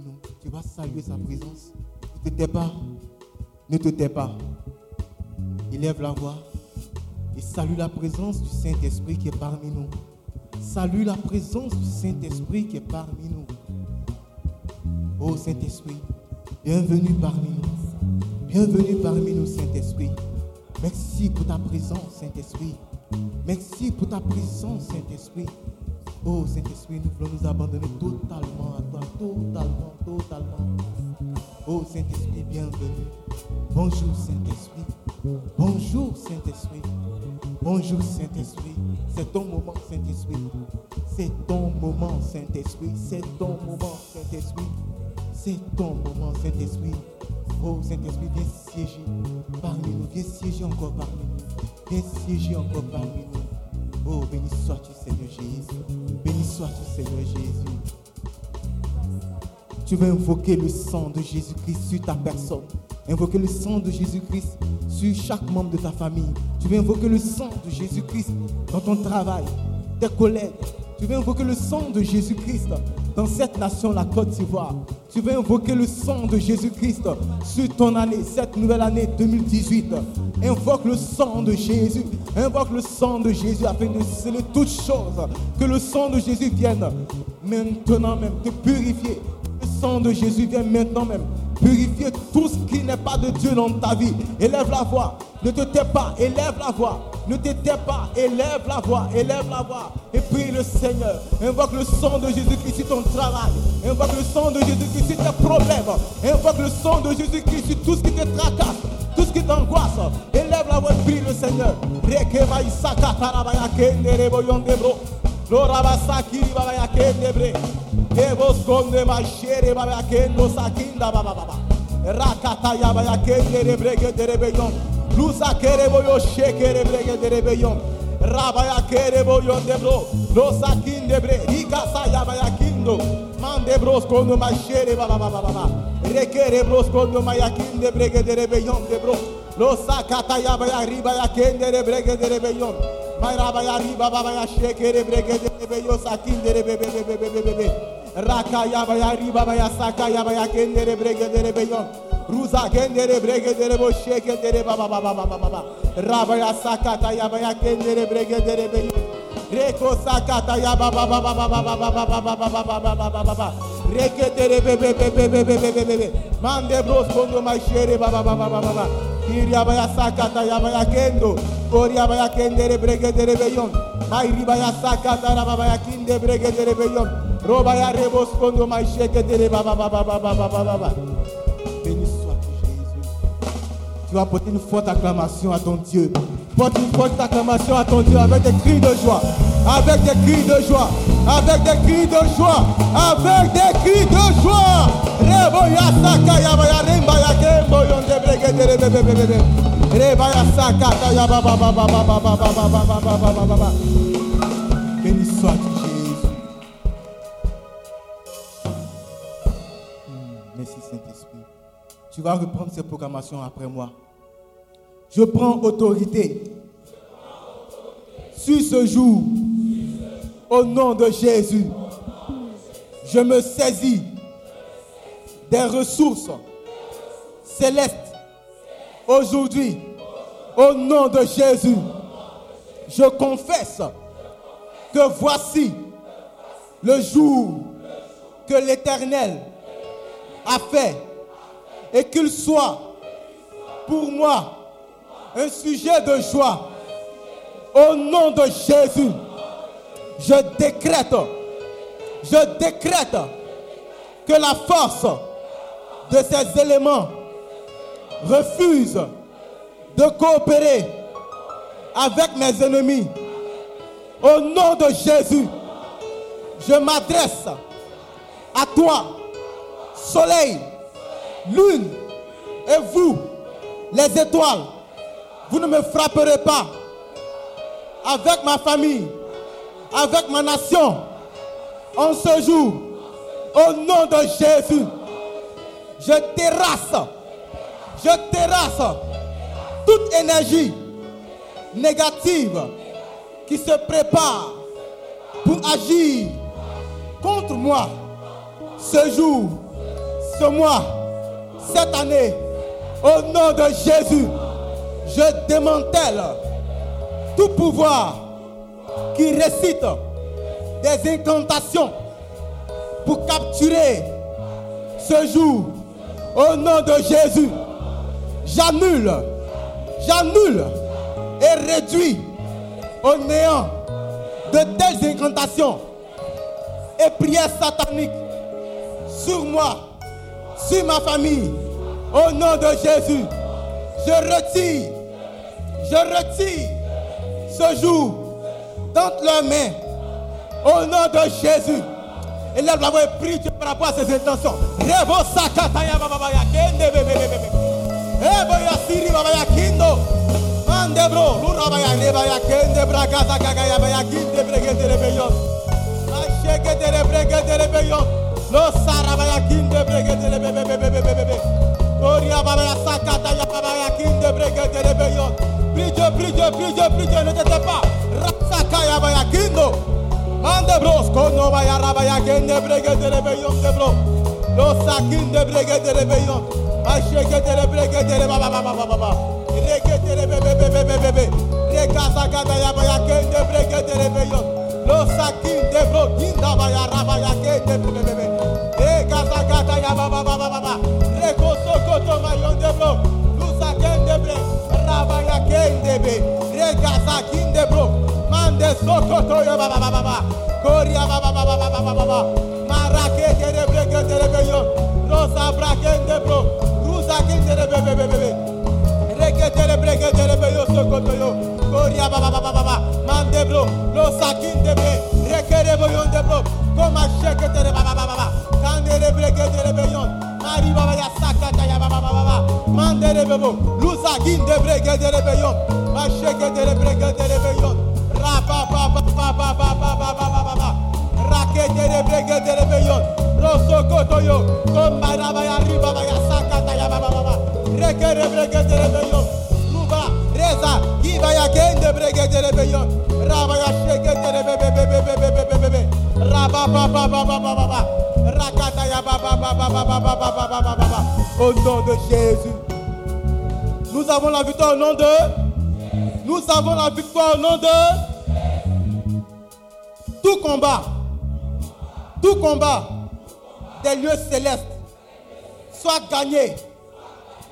Nous, tu vas saluer sa présence. Ne te tais pas. Ne te tais pas. Élève la voix et salue la présence du Saint-Esprit qui est parmi nous. Salue la présence du Saint-Esprit qui est parmi nous. Oh Saint-Esprit, bienvenue parmi nous. Bienvenue parmi nous, Saint-Esprit. Merci pour ta présence, Saint-Esprit. Merci pour ta présence, Saint-Esprit. Oh Saint-Esprit, nous voulons nous abandonner totalement à toi, totalement, totalement. Oh Saint-Esprit, bienvenue. Bonjour Saint-Esprit. Bonjour Saint-Esprit. Bonjour Saint-Esprit. C'est ton moment, Saint-Esprit. C'est ton moment, Saint-Esprit. C'est ton moment, Saint-Esprit. C'est ton moment, Saint-Esprit. Oh Saint-Esprit, viens siéger parmi nous. Viens siéger encore parmi nous. Viens siéger encore parmi nous. Oh, béni sois-tu, Seigneur Jésus. Béni sois-tu, Seigneur Jésus. Tu vas invoquer le sang de Jésus-Christ sur ta personne. Invoquer le sang de Jésus-Christ sur chaque membre de ta famille. Tu vas invoquer le sang de Jésus-Christ dans ton travail, tes collègues. Tu vas invoquer le sang de Jésus-Christ dans cette nation, la Côte d'Ivoire. Tu vas invoquer le sang de Jésus-Christ sur ton année, cette nouvelle année 2018. Invoque le sang de Jésus. Invoque le sang de Jésus afin de sceller toutes choses. Que le sang de Jésus vienne maintenant même te purifier. Le sang de Jésus vienne maintenant même purifier tout ce qui n'est pas de Dieu dans ta vie. Élève la voix. Ne te tais pas. Élève la voix. Ne te tais pas. Élève la voix. Élève la voix. Et prie le Seigneur. Invoque le sang de Jésus-Christ sur ton travail. Invoque le sang de Jésus-Christ sur tes problèmes. Invoque le sang de Jésus-Christ sur tout ce qui te tracasse. Tout ce qui t'angoisse. Élève la voix et prie le Seigneur. Rekeba Rakebos konde maşere baba kendo sakinda baba baba. Rakata ya baba kende rebrege derebeyon. Lusa kere boyo şekere brege derebeyon. Rabaya kere boyo debro. Losa kinde bre. Rikasa ya baba kindo. Mande bros konde maşere baba baba baba. Rekere bros konde mayakinde brege derebeyon debro. Losa kata ya baba riba ya kende rebrege derebeyon. Mayrabaya riba baba ya şekere brege derebeyon sakin derebebebebebebe. Raka yaba ya riba baba ya saka yaba ya kendere brege derebeyon. Ruza kendere brege derebo sheke dere baba baba baba baba. Raba ya sakata yaba ya kendere brege derebeyon. Reko sakata ya ba ba ba ba ba ba ba ba ba ba ba ba ba ba ba ba ba ba. Reke tere be be be be be be be be be be. Mande bros kondo ma shere ba ba ba ba ba ba ba. Kiri ya ba ya sakata ya ba ya kendo. Kori ya ba ya kendere brege dere beyon. Mai riba ya sakata ra ba ba ya kinde brege dere beyon. Roba. Béni sois-tu Jésus. Tu vas porter une forte acclamation à ton Dieu. Porte une forte acclamation à ton Dieu avec des cris de joie. Avec des cris de joie. Avec des cris de joie. Avec des cris de joie. Rebo ya saka Merci Saint-Esprit. Tu vas reprendre ces programmations après moi. Je prends autorité, sur ce jour. Au, nom de Jésus. Je me saisis, Des, ressources. célestes, aujourd'hui. Au nom de Jésus. Je, confesse que voici, le jour. que l'Éternel a fait et qu'il soit pour moi un sujet de joie. Au nom de Jésus, je décrète, je décrète que la force de ces éléments refuse de coopérer avec mes ennemis. Au nom de Jésus, je m'adresse à toi, soleil, lune, et vous, les étoiles. Vous ne me frapperez pas avec ma famille, avec ma nation. En ce jour, au nom de Jésus, je terrasse, je terrasse toute énergie négative qui se prépare pour agir contre moi. ce jour, ce mois, cette année, au nom de Jésus, je démantèle tout pouvoir qui récite des incantations pour capturer ce jour. Au nom de Jésus, j'annule, j'annule et réduis au néant de telles incantations et prières sataniques sur moi, sur ma famille. Au nom de Jésus, je retire, je retire ce jour dans leurs mains. Au nom de Jésus. Et là, vous avez pris par rapport à ses intentions. Lo saraba ya kinde bregete le bebe bebe bebe bebe. Oria baba ya sakata ya baba ya kinde bregete le beyo. Brige brige brige brige ne tete pa. Rasaka ya baba ya kindo. Mande bros kono baba ya raba ya kinde bregete le beyo de bro. Lo sakinde bregete le beyo. Aşekete le bregete le baba baba baba baba. Regete le bebe bebe bebe bebe. Rekasa kata ya baba ya kinde bregete le beyo. Lo sakin de bro, kinda baya rabaya kende bebe bebe. Rega sakata ya baba baba baba. Rego sokoto mayon de bro. Lu sakin de bre, rabaya kende be. Rega sakin de bro. Mande sokoto yo baba baba baba. Koria baba baba baba baba baba. Marake tere breke tere beyo. Rosa brake de bro. Rusa kin tere bebe bebe bebe. Reke tere breke tere beyo sokoto yo. Koria baba baba baba. Mande bro. Rosa kin de be. Reke de beyo de bro. Koma sheke tere baba baba baba. Kande de breke tere beyo. Mari baba ya sakata ya baba baba baba. Mande de bebo. Lusa kin de breke tere beyo. Masheke tere breke tere beyo. Rapa pa pa pa pa pa pa pa pa pa pa pa. Rakete de brege de rebellion. Rosso koto yo. Komba raba ya riba ba ya sakata ya ba ba ba ba. Reke de de. Luba Au nom de Jésus. Nous avons la victoire au nom de nous avons la victoire au nom de tout combat, tout combat des lieux célestes soit gagné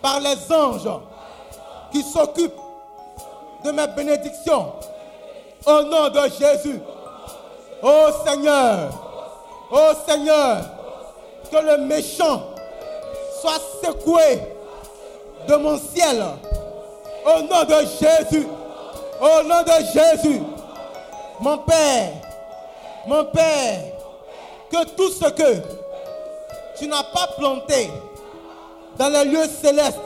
par les anges qui s'occupent de mes bénédictions au nom de Jésus. Ô Seigneur, ô Seigneur, que le méchant soit secoué de mon ciel. Au nom de Jésus. Au nom de Jésus, mon Père, mon Père, que tout ce que tu n'as pas planté dans les lieux célestes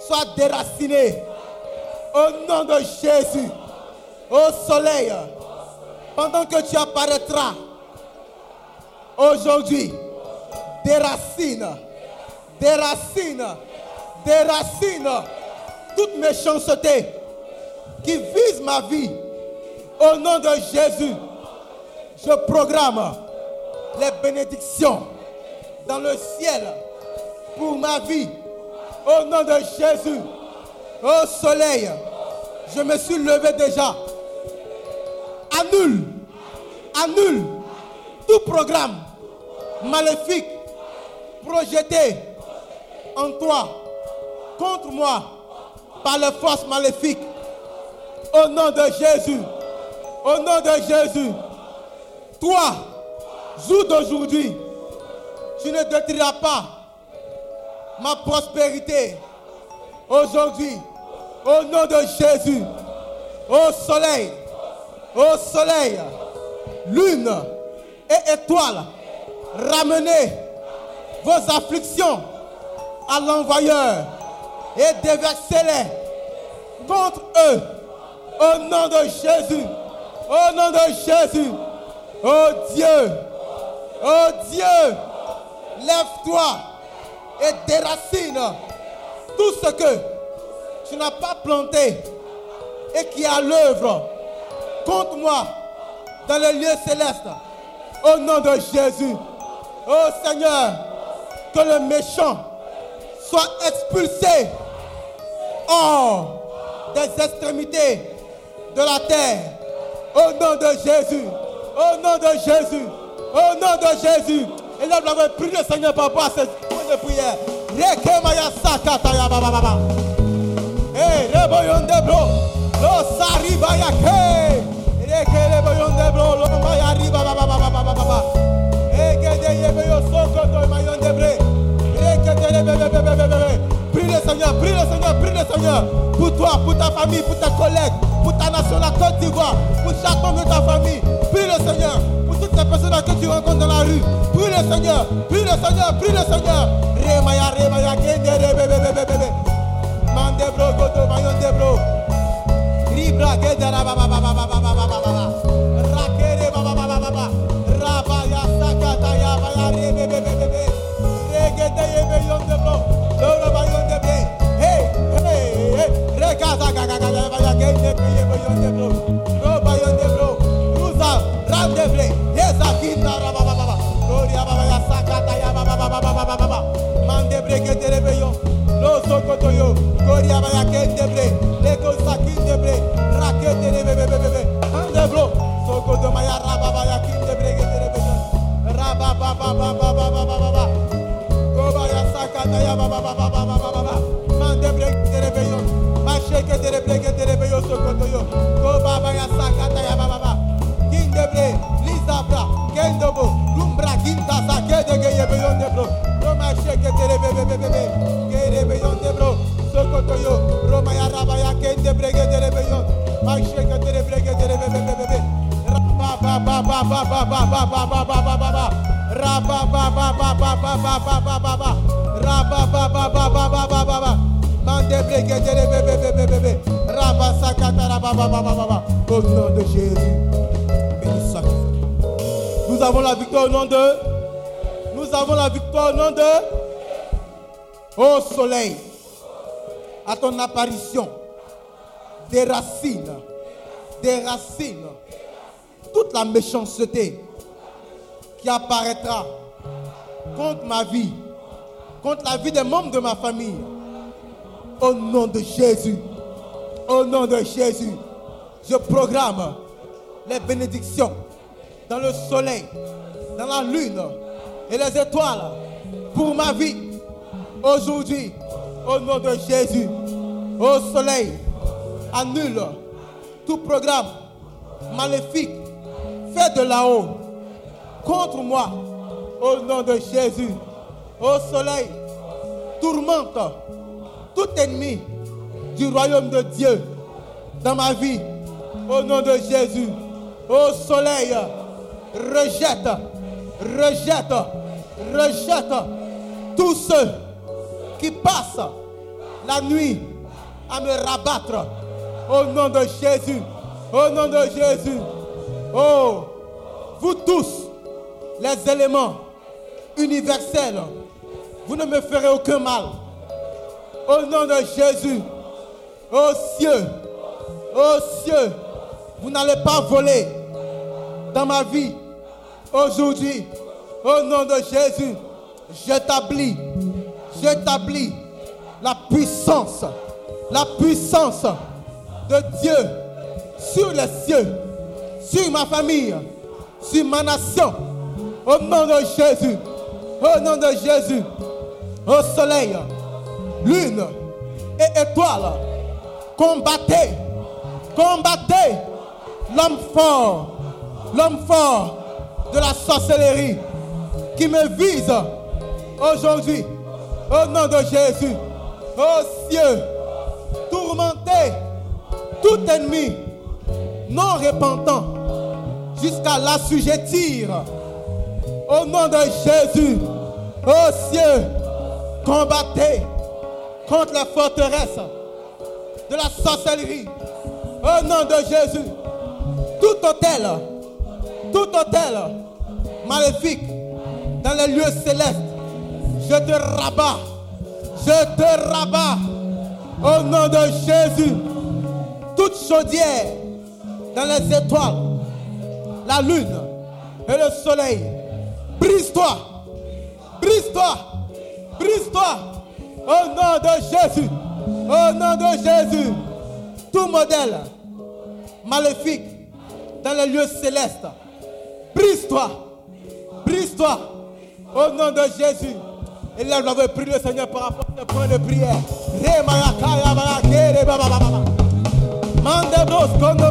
soit déraciné. Au nom de Jésus, au soleil, pendant que tu apparaîtras aujourd'hui, des racines, des racines, des racines, toute méchanceté qui vise ma vie. Au nom de Jésus, je programme les bénédictions dans le ciel pour ma vie. Au nom de Jésus, au soleil, je me suis levé déjà. Annule, annule tout programme maléfique projeté en toi contre moi par les forces maléfiques. Au nom de Jésus, au nom de Jésus, toi, jour d'aujourd'hui, tu ne détruiras pas ma prospérité. Aujourd'hui, au nom de Jésus, au soleil, au soleil, lune et étoile, ramenez vos afflictions à l'envoyeur et déversez-les contre eux. Au nom de Jésus, au nom de Jésus, oh Dieu, oh Dieu, lève-toi et déracine tout ce que tu n'as pas planté et qui à l'œuvre contre moi dans les lieux célestes. Au nom de Jésus, Oh Seigneur, que le méchant soit expulsé hors des extrémités de la terre. Au nom de Jésus. Au nom de Jésus. Au nom de Jésus. Et là, vous avez prié le Seigneur par rapport à ce point de prière. Rekemaya sakataya baba baba. Hey, reboyon de bro. Lo sariba ya ke. Reke reboyon de bro. Lo maya riba baba baba baba baba. Eke de yebe yo soko to mayon de bre. Reke de lebe bebe bebe bebe. Prie le Seigneur, prie le Seigneur, prie le Seigneur. Pour toi, pour ta famille, pour tes collègues, pour ta nation, la Côte d'Ivoire, pour chaque membre de ta famille. Prie le Seigneur. Pour toutes ces personnes que tu rencontres dans la rue. Prie le Seigneur, prie le Seigneur, prie le Seigneur. Remaya, remaya, kende, rebe, bebe, bebe. Mandebro, Godo, Mayondebro. Libra, Gedara, ah, Baba, Baba, Baba. Baya kende bre, leko sakinde bre, rakete rebe bebe bebe, ande bro, sokoto maya raba baya kinde bre kende rebe yo, raba ba ba ba ba ba ba ba ba ba, go baya sakata ya ba ba ba ba ba ba ba ba ba, mande bre kende rebe yo, mache kende rebe kende rebe yo sokoto yo, go ba baya sakata ya ba ba ba, kinde bre, lizabra, kendo bo, lumbra kinta sa kende ge yebe yo de bro, no mache kende rebe bebe bebe, rebe yo de bro, sokoto yo, au nom de Jésus. Nous avons la victoire au nom de, nous avons la victoire au nom de. Ô soleil, à ton apparition, des racines, des racines, la méchanceté qui apparaîtra contre ma vie, contre la vie des membres de ma famille, au nom de Jésus, au nom de Jésus, je programme les bénédictions dans le soleil, dans la lune et les étoiles pour ma vie. Aujourd'hui, au nom de Jésus, au soleil, annule tout programme maléfique fait de là-haut. Contre moi. Au nom de Jésus, au soleil, tourmente. Tout ennemi du royaume de Dieu dans ma vie. Au nom de Jésus, au soleil, rejette, rejette, rejette tous ceux qui passent la nuit à me rabattre. Au nom de Jésus, au nom de Jésus. Oh, vous tous, les éléments universels, vous ne me ferez aucun mal. Au nom de Jésus, aux cieux, aux cieux, vous n'allez pas voler dans ma vie. Aujourd'hui, au nom de Jésus, j'établis, j'établis la puissance, la puissance de Dieu sur les cieux, sur ma famille, sur ma nation. Au nom de Jésus, au nom de Jésus, au soleil, lune et étoiles, combattez, combattez l'homme fort, l'homme fort de la sorcellerie qui me vise aujourd'hui. Au nom de Jésus, aux cieux, tourmentez tout ennemi non repentant jusqu'à l'assujettir. Au nom de Jésus, aux cieux, combattez contre les forteresses de la sorcellerie. Au nom de Jésus, tout hôtel, tout hôtel maléfique dans les lieux célestes, je te rabats, je te rabats au nom de Jésus. Toute chaudière dans les étoiles, la lune et le soleil, brise-toi Brise-toi. Brise-toi. Au nom de Jésus. Au nom de Jésus. Tout modèle maléfique dans les lieux célestes. Brise-toi. Brise-toi. Au nom de Jésus. Et là, je vais prier le Seigneur par rapport à ce point de prière. Mandebros kondo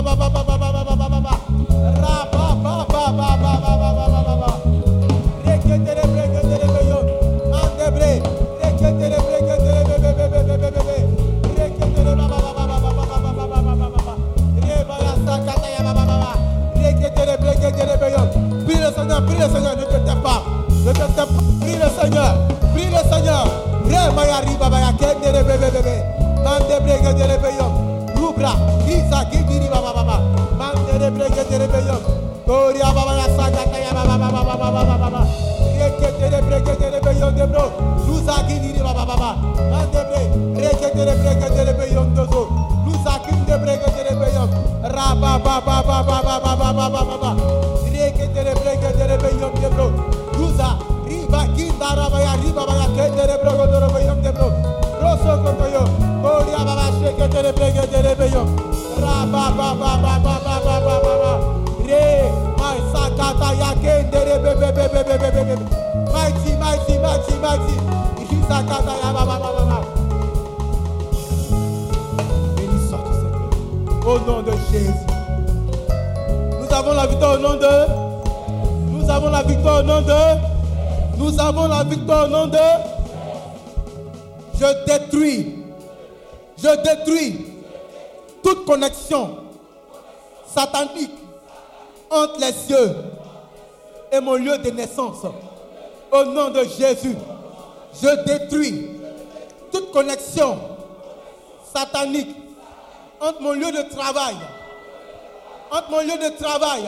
baba baba. Reketere my ya. Mighty au nom de. Nous avons la victoire au nom de. Nous avons la victoire au nom de. Je détruis. Je détruis toute connexion satanique entre les cieux et mon lieu de naissance. Au nom de Jésus, je détruis toute connexion satanique entre mon lieu de travail, entre mon lieu de travail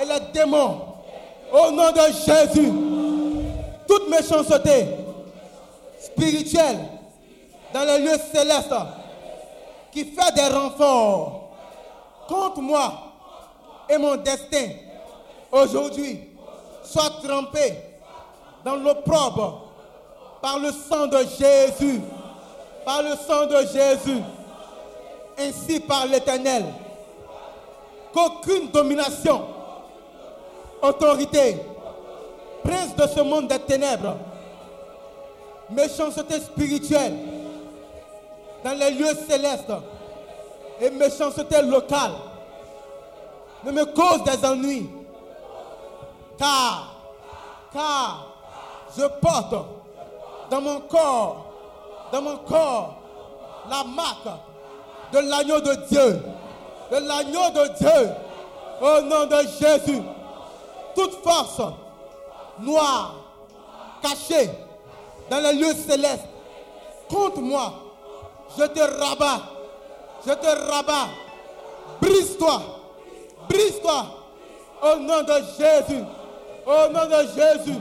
et les démons. Au nom de Jésus, toute méchanceté spirituelle dans les lieux célestes qui fait des renforts contre moi et mon destin aujourd'hui soit trempé dans l'opprobre par le sang de Jésus, par le sang de Jésus, ainsi par l'Éternel, qu'aucune domination, autorité, prince de ce monde des ténèbres, méchanceté spirituelle. Dans les lieux célestes. Et méchanceté locale. Ne me cause des ennuis. Car, car je porte dans mon corps, dans mon corps, la marque de l'agneau de Dieu, de l'agneau de Dieu, au nom de Jésus. Toute force noire, cachée dans les lieux célestes, contre moi, je te rabats, je te rabats, brise-toi, brise-toi, au nom de Jésus, au nom de Jésus,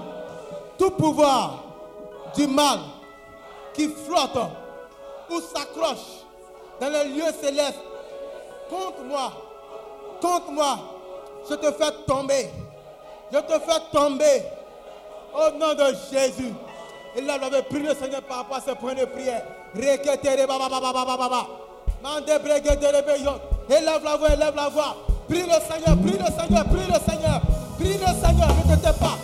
tout pouvoir du mal qui flotte ou s'accroche dans les lieux célestes contre moi, contre moi, je te fais tomber, je te fais tomber au nom de Jésus. Et là, j'avais le Seigneur par rapport à ce point de prière. Élève la voix, élève la voix. Prie le Seigneur, prie le Seigneur, prie le Seigneur. Prie le Seigneur, ne te tais pas.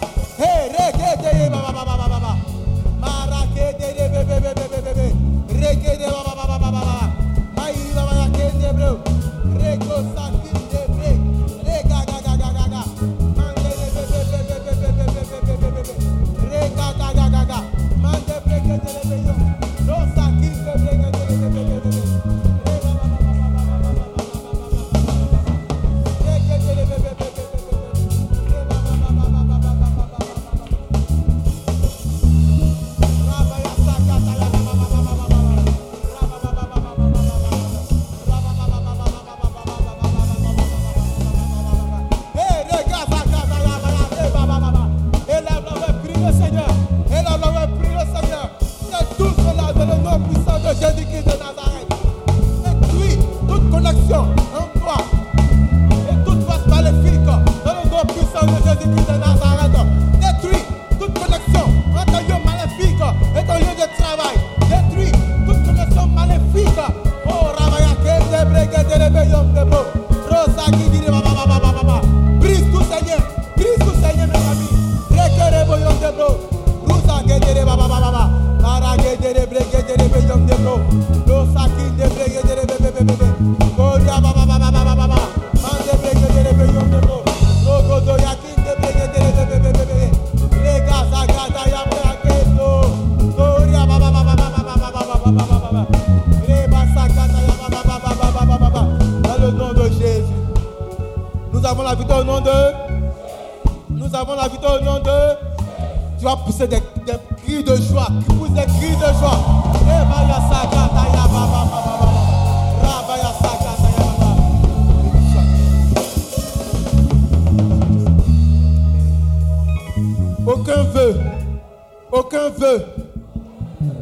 Aucun vœu,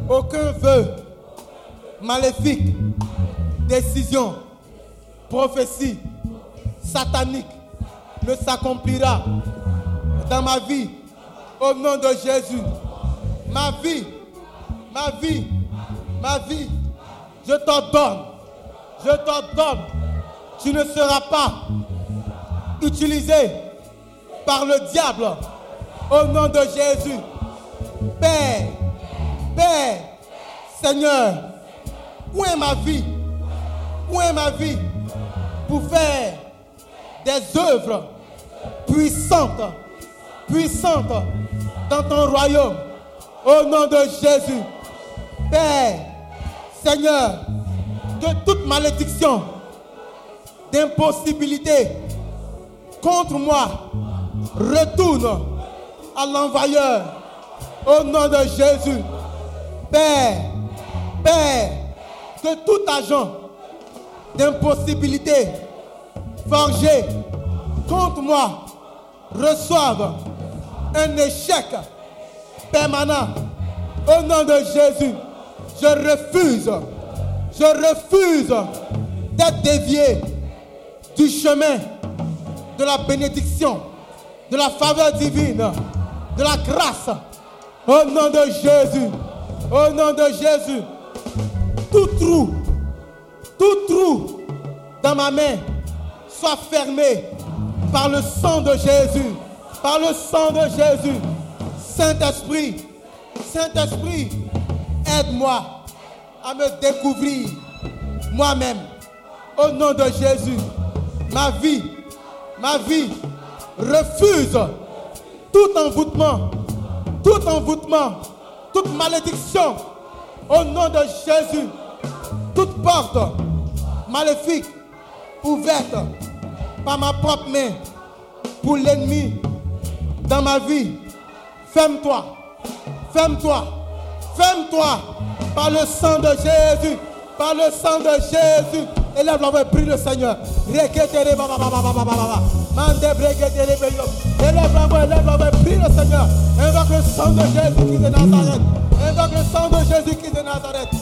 aucun vœu maléfique, décision, prophétie, satanique. Ne s'accomplira dans ma vie. Au nom de Jésus. Ma vie, ma vie, ma vie, je t'ordonne, je t'ordonne, tu ne seras pas utilisé par le diable au nom de Jésus. Père, Père, Seigneur, où est ma vie? Où est ma vie pour faire des œuvres puissantes, puissantes dans ton royaume? Au nom de Jésus. Père, Seigneur, que toute malédiction d'impossibilité contre moi retourne à l'envoyeur au nom de Jésus. Père, Père, que tout agent d'impossibilité forgé contre moi reçoive un échec permanent au nom de Jésus. Je refuse, je refuse d'être dévié du chemin de la bénédiction, de la faveur divine, de la grâce. Au nom de Jésus, au nom de Jésus, tout trou, tout trou dans ma main soit fermé par le sang de Jésus, par le sang de Jésus. Saint-Esprit, Saint-Esprit, aide-moi à me découvrir moi-même. Au nom de Jésus, ma vie, ma vie refuse tout envoûtement, tout envoûtement, toute malédiction. Au nom de Jésus, toute porte maléfique ouverte par ma propre main pour l'ennemi dans ma vie. Ferme-toi, ferme-toi, ferme-toi par le sang de Jésus, par le sang de Jésus. Élève la prie le Seigneur. Élève élève prie le Seigneur. Invoque le sang de Jésus qui est le sang de Jésus qui est Nazareth.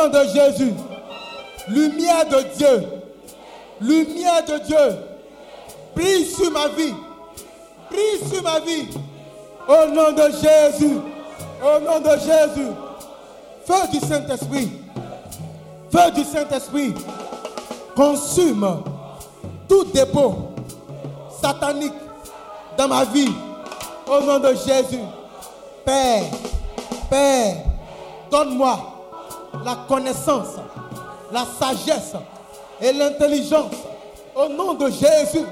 Nom de Jésus. Lumière de Dieu. Lumière de Dieu. Brille sur ma vie. Brille sur ma vie. Au nom de Jésus. Au nom de Jésus. Feu du Saint-Esprit. Feu du Saint-Esprit. Consume tout dépôt satanique dans ma vie. Au nom de Jésus. Père, Père, donne-moi la connaissance, la sagesse et l'intelligence. Au nom de Jésus.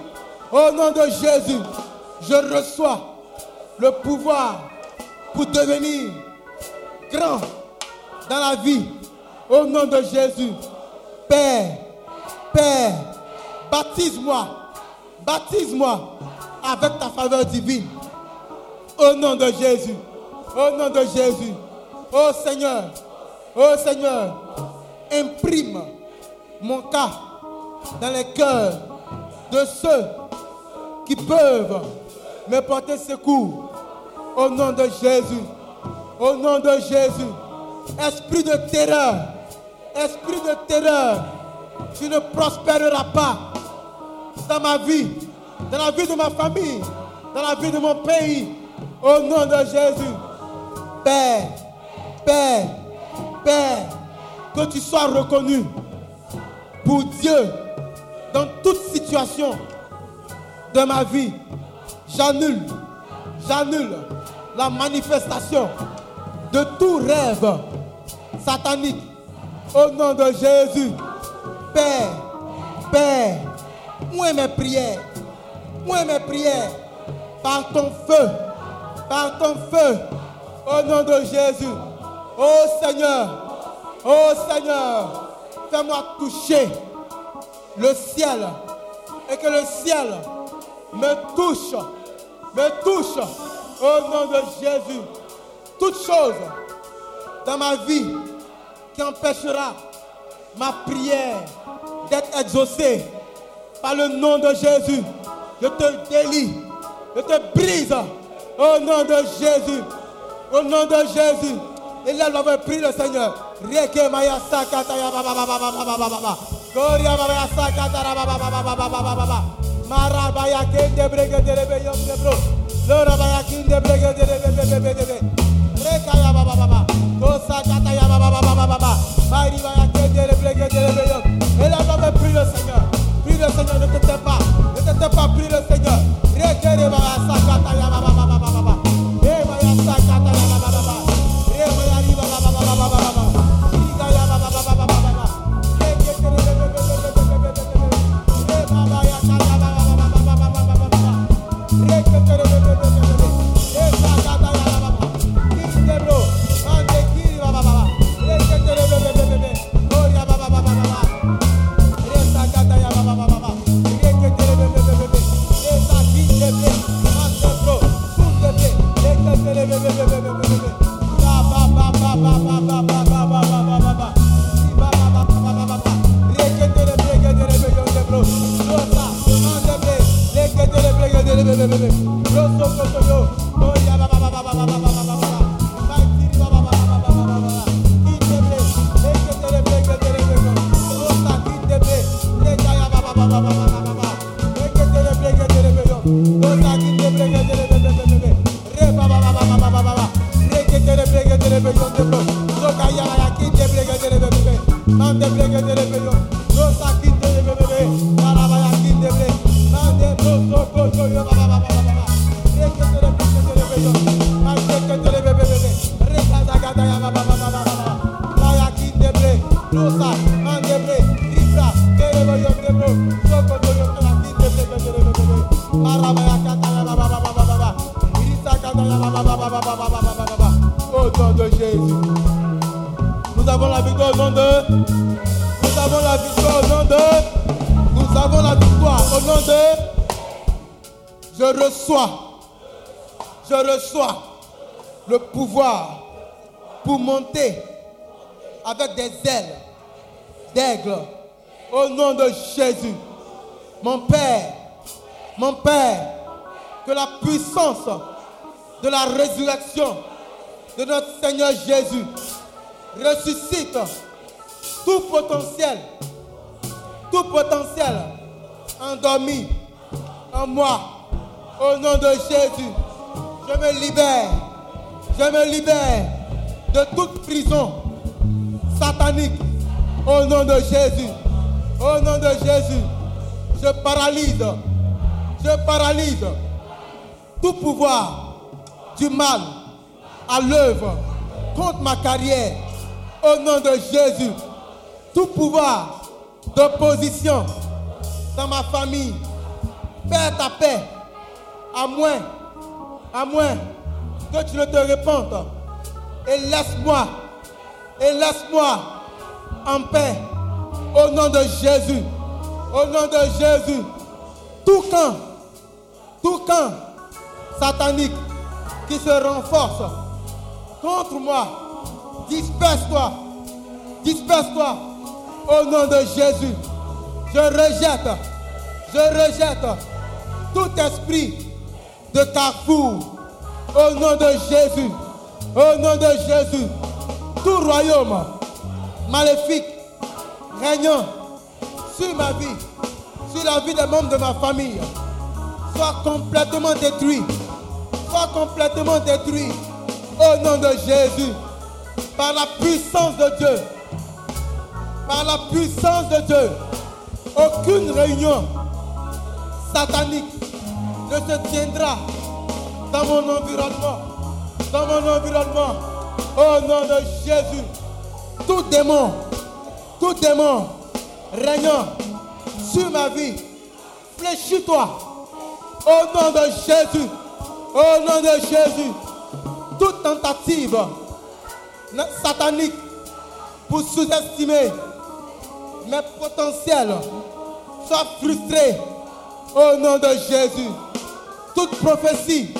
Au nom de Jésus. Je reçois le pouvoir pour devenir grand dans la vie. Au nom de Jésus. Père, Père, baptise-moi. Baptise-moi avec ta faveur divine. Au nom de Jésus. Au nom de Jésus. Oh Seigneur. Oh Seigneur. Imprime mon cas dans les cœurs de ceux qui peuvent me porter secours. Au nom de Jésus. Au nom de Jésus. Esprit de terreur. Esprit de terreur. Tu ne prospéreras pas dans ma vie, dans la vie de ma famille, dans la vie de mon pays. Au nom de Jésus. Père, Père, Père, que tu sois reconnu pour Dieu dans toute situation de ma vie. J'annule, j'annule la manifestation de tout rêve satanique au nom de Jésus. Père, Père, est mes prières est mes prières Par ton feu, par ton feu, au nom de Jésus. Oh Seigneur, oh Seigneur, fais-moi toucher le ciel et que le ciel me touche, me touche au nom de Jésus. Toute chose dans ma vie qui empêchera ma prière d'être exaucée par le nom de Jésus. Je te délie, je te brise au nom de Jésus. Au nom de Jésus. Elias l'avait pris le Seigneur. Rieke maya sakata ya baba baba baba baba baba. Gloria baba sakata ya baba baba baba baba baba. Mara baya kende brege de rebe yom de bro. Lora baya kende brege de rebe be be be be be. Reka ya baba baba. Tosa kata ya baba baba baba baba. Mari baya kende brege de rebe yom. Elias l'avait pris le Seigneur. Pris le Seigneur ne t'étais pas. Ne t'étais pas pris le Seigneur. Rieke de baba sakata ya. Senhor. De la résurrection de notre Seigneur Jésus ressuscite tout potentiel, tout potentiel endormi en moi. Au nom de Jésus, je me libère, je me libère de toute prison satanique. Au nom de Jésus, au nom de Jésus, je paralyse, je paralyse tout pouvoir du mal à l'œuvre contre ma carrière. Au nom de Jésus, tout pouvoir d'opposition dans ma famille, perds ta paix, à moins, à moins que tu ne te répandes. Et laisse-moi, et laisse-moi en paix. Au nom de Jésus, au nom de Jésus, tout camp, tout camp satanique qui se renforce contre moi, disperse-toi, disperse-toi au nom de Jésus. Je rejette, je rejette tout esprit de carrefour au nom de Jésus, au nom de Jésus. Tout royaume maléfique régnant sur ma vie, sur la vie des membres de ma famille, soit complètement détruit, soit complètement détruit. Au nom de Jésus, par la puissance de Dieu, par la puissance de Dieu. Aucune réunion satanique ne se tiendra dans mon environnement, dans mon environnement, au nom de Jésus. Tout démon, tout démon régnant sur ma vie, fléchis-toi. Au nom de Jésus, au nom de Jésus. Toute tentative satanique pour sous-estimer mes potentiels soit frustrée au nom de Jésus. Toute prophétie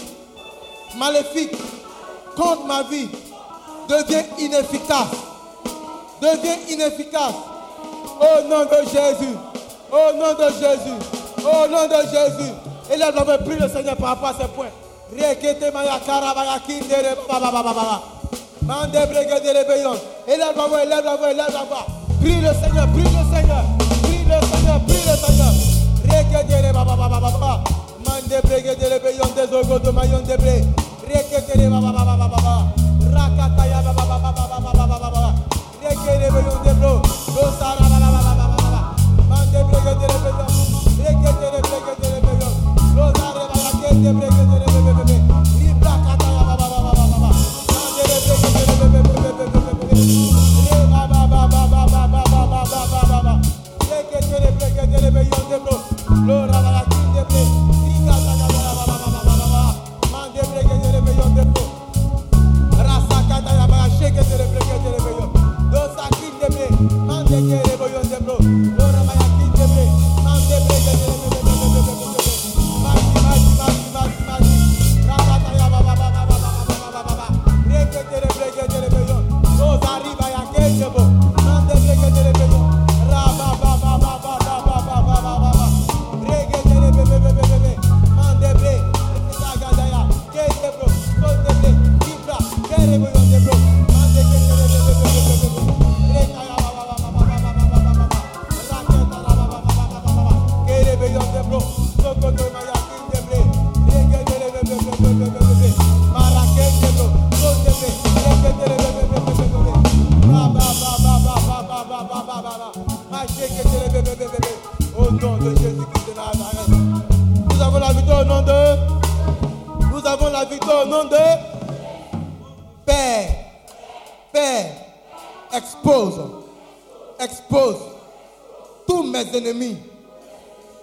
maléfique contre ma vie devient inefficace. Devient inefficace. Au nom de Jésus. Au nom de Jésus. Au nom de Jésus. Et là, veut plus le Seigneur par rapport à ces points. Rekete maya karabaya kindere baba baba baba. Mande. Prie le Seigneur, prie le Seigneur. Prie le Seigneur, prie le Seigneur. Mande des de maillon de blé. Rekete baba baba baba baba. Rakataya baba baba baba baba baba. Rekete réveillon de blé. Dosara baba baba baba baba. Mande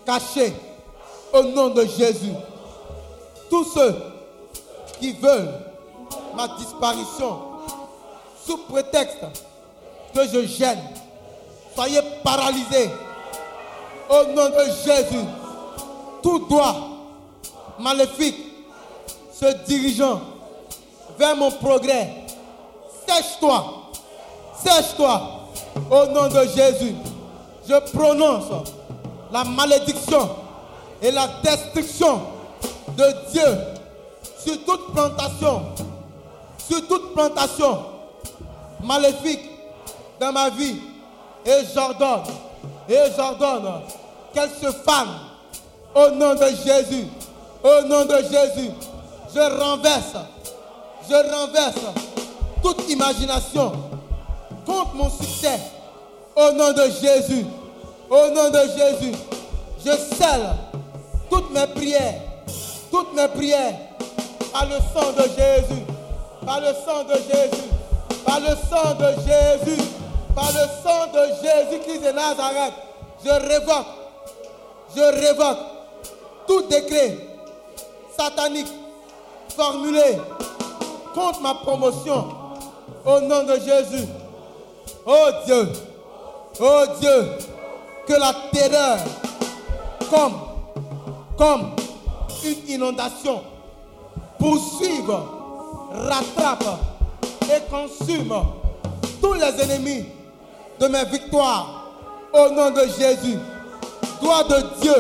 cachés au nom de Jésus. Tous ceux qui veulent ma disparition sous prétexte que je gêne, soyez paralysés au nom de Jésus. Tout doigt maléfique se dirigeant vers mon progrès. Sèche-toi, sèche-toi. Au nom de Jésus, je prononce la malédiction et la destruction de Dieu sur toute plantation, sur toute plantation maléfique dans ma vie. Et j'ordonne, et j'ordonne qu'elle se fane au nom de Jésus. Au nom de Jésus, je renverse, je renverse toute imagination contre mon succès. Au nom de Jésus, au nom de Jésus, je scelle toutes mes prières, toutes mes prières. Par le sang de Jésus, par le sang de Jésus, par le sang de Jésus, par le sang de Jésus-Christ de Nazareth. Je révoque, je révoque tout décret satanique formulé contre ma promotion. Au nom de Jésus. Oh Dieu, oh Dieu, que la terreur, comme, une inondation, poursuive, rattrape et consume tous les ennemis de mes victoires au nom de Jésus. Gloire de Dieu,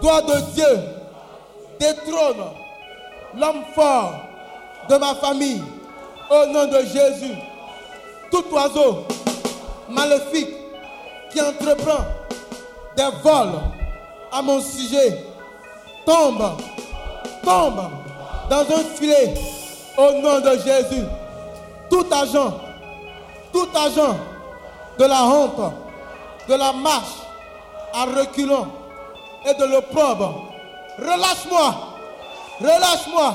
gloire de Dieu, détrône l'homme fort de ma famille au nom de Jésus. Tout oiseau maléfique qui entreprend des vols à mon sujet tombe, tombe dans un filet au nom de Jésus. Tout agent, tout agent de la honte, de la marche à reculons et de l'opprobre, relâche-moi, relâche-moi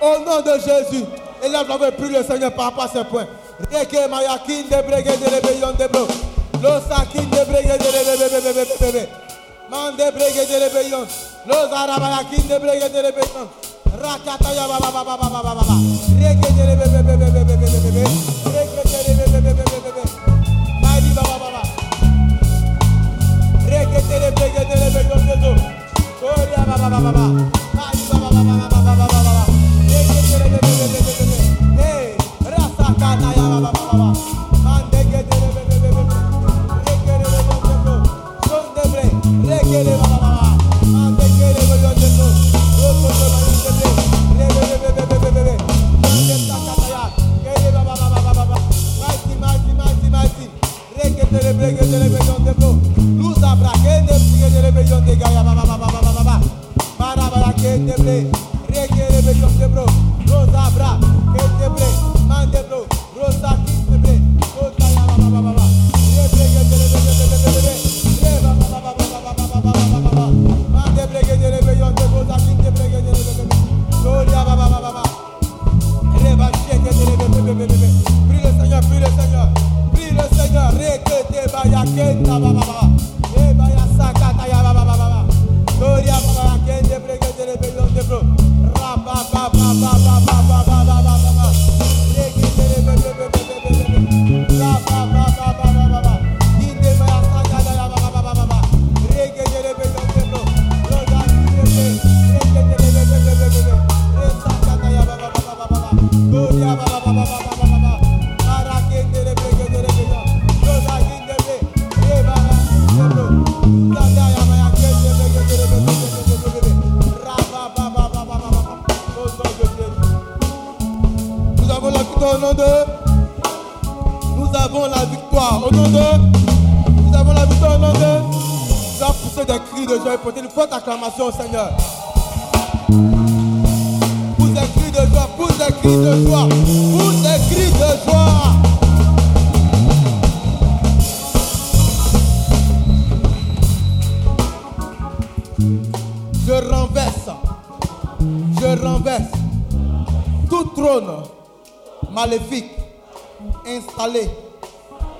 au nom de Jésus. Et là, j'avais pris le Seigneur par rapport à ces points. Reke mayakin de bregue de rebellion de bro. Lo sakin de bregue de rebellion. Man de bregue de rebellion. Lo zarabayakin de bregue de rebellion. Rakata ya ba ba ba ba ba ba ba ba ba. Reke de rebellion. Reke de rebellion. Mighty ba ba ba ba. Reke de rebellion de rebellion de zo. Gloria ba ba ba ba ba. Mighty ba ba ba ba ba ba ba ba ba. Reke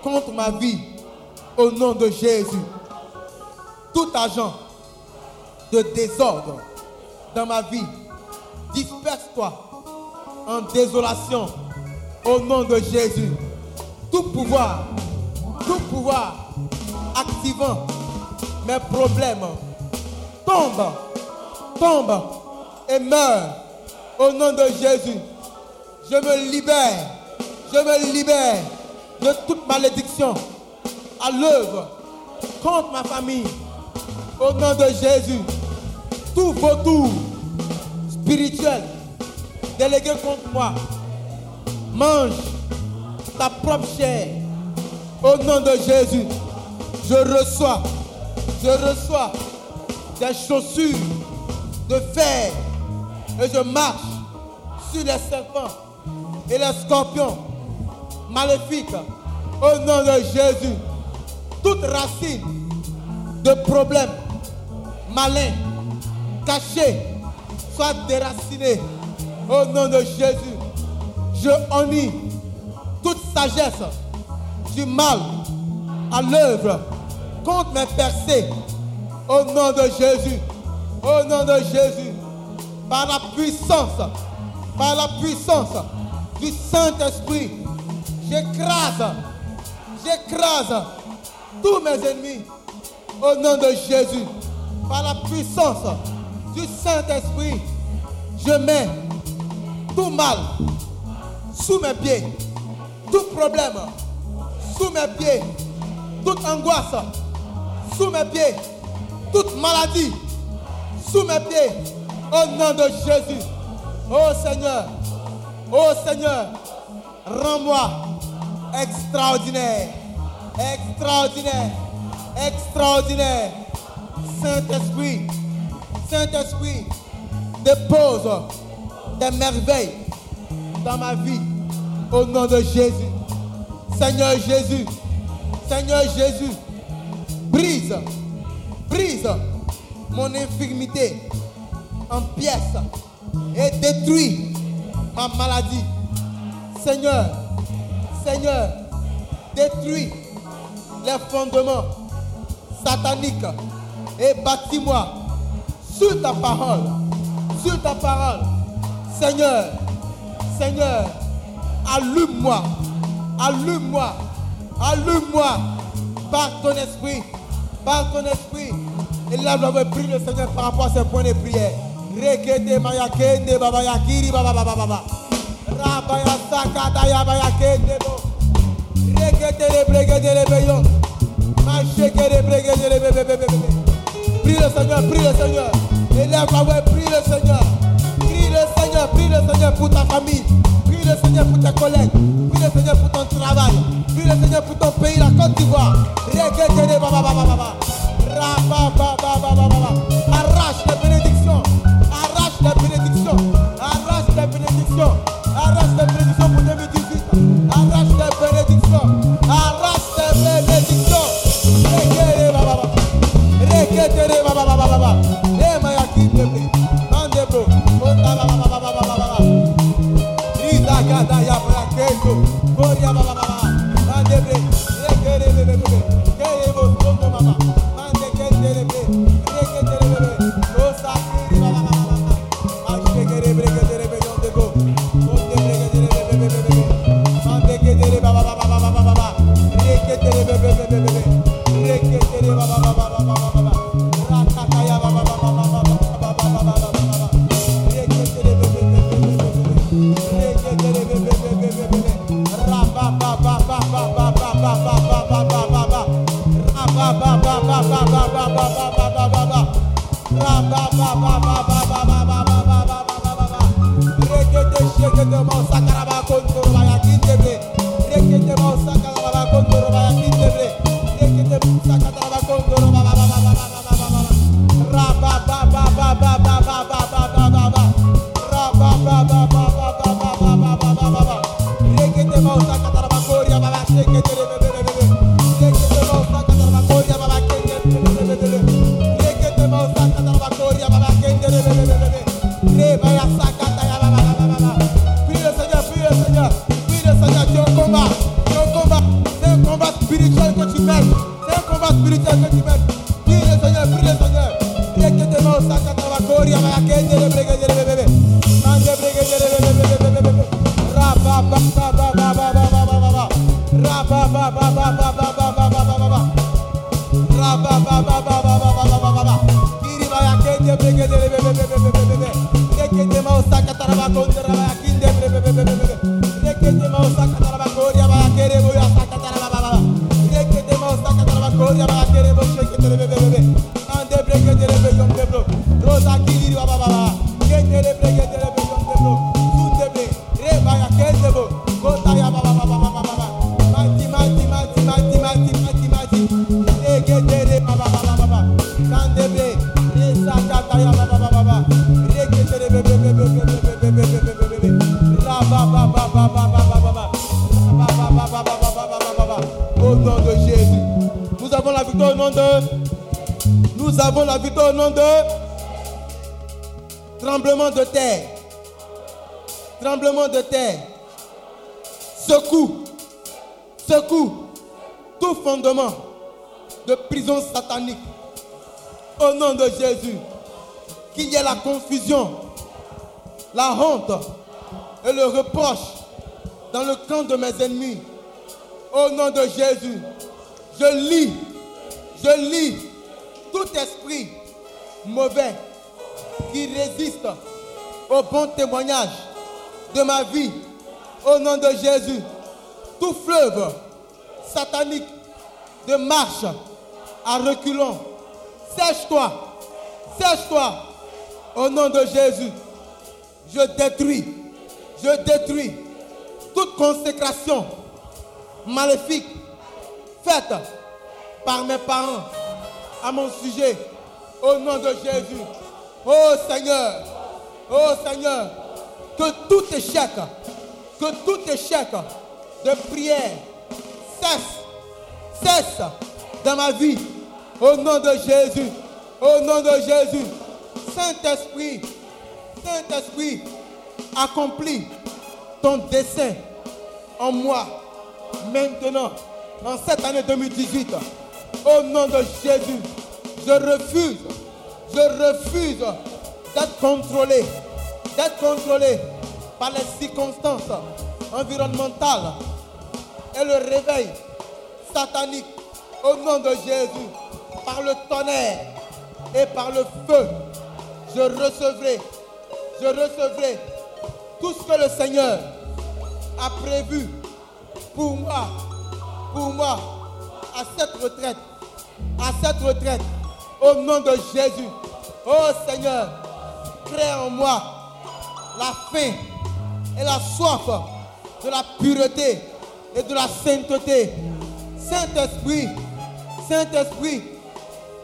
contre ma vie au nom de Jésus. Tout agent de désordre dans ma vie, disperse-toi en désolation au nom de Jésus. Tout pouvoir, tout pouvoir activant mes problèmes tombe, tombe et meurt Au nom de Jésus, je me libère. Je me libère de toute malédiction à l'œuvre contre ma famille. Au nom de Jésus, tout vautour spirituel délégué contre moi, mange ta propre chair. Au nom de Jésus, je reçois, je reçois des chaussures de fer et je marche sur les serpents et les scorpions maléfiques. Au nom de Jésus, toute racine de problèmes malins, cachés, soit déracinée. Au nom de Jésus, je honnie toute sagesse du mal à l'œuvre contre mes percées. Au nom de Jésus, au nom de Jésus, par la puissance, par la puissance du Saint-Esprit, j'écrase, j'écrase tous mes ennemis. Au nom de Jésus, par la puissance du Saint-Esprit, je mets tout mal sous mes pieds, tout problème sous mes pieds, toute angoisse sous mes pieds, toute maladie sous mes pieds, au nom de Jésus. Oh Seigneur, oh Seigneur, rends-moi extraordinaire, extraordinaire, extraordinaire. Saint-Esprit, Saint-Esprit, dépose des merveilles dans ma vie. Au nom de Jésus. Seigneur Jésus, Seigneur Jésus, brise, brise mon infirmité en pièces et détruis ma maladie. Seigneur, Seigneur, détruis les fondements sataniques et bâtis-moi sur ta parole, sur ta parole. Seigneur, Seigneur, allume-moi, allume-moi, allume-moi par ton esprit, par ton esprit. Et là, je vais prier le Seigneur par rapport à ces points de prière. Baba yakiri baba baba baba. Rabaya sakata ya bayakende bo. Rekete le bregede le beyon. Macheke le bregede le bebe bebe bebe. Prie le Seigneur, prie le Seigneur. Élève la voix, prie le Seigneur. Prie le Seigneur, prie le Seigneur pour ta famille. Prie le Seigneur pour tes collègues. Prie le Seigneur pour ton travail. Prie le Seigneur pour ton pays, la Côte d'Ivoire. Rekete le baba baba baba. Rabba baba baba baba. Arrache les bénédictions. Thank you. De Jésus. Qu'il y ait la confusion, la honte et le reproche dans le camp de mes ennemis. Au nom de Jésus, je lis, je lis tout esprit mauvais qui résiste au bon témoignage de ma vie. Au nom de Jésus, tout fleuve satanique de marche à reculons, sèche-toi, sèche-toi. Au nom de Jésus, je détruis, je détruis toute consécration maléfique faite par mes parents à mon sujet. Au nom de Jésus. Oh Seigneur, oh Seigneur, que tout échec, que tout échec de prière cesse, cesse dans ma vie. Au nom de Jésus, au nom de Jésus. Saint-Esprit, Saint-Esprit, accomplis ton dessein en moi maintenant, en cette année 2018. Au nom de Jésus, je refuse, je refuse d'être contrôlé, d'être contrôlé par les circonstances environnementales et le réveil satanique. Au nom de Jésus, par le tonnerre et par le feu, je recevrai, je recevrai tout ce que le Seigneur a prévu pour moi, pour moi, à cette retraite, à cette retraite, au nom de Jésus. Oh Seigneur, crée en moi la faim et la soif de la pureté et de la sainteté. Saint-Esprit, Saint-Esprit,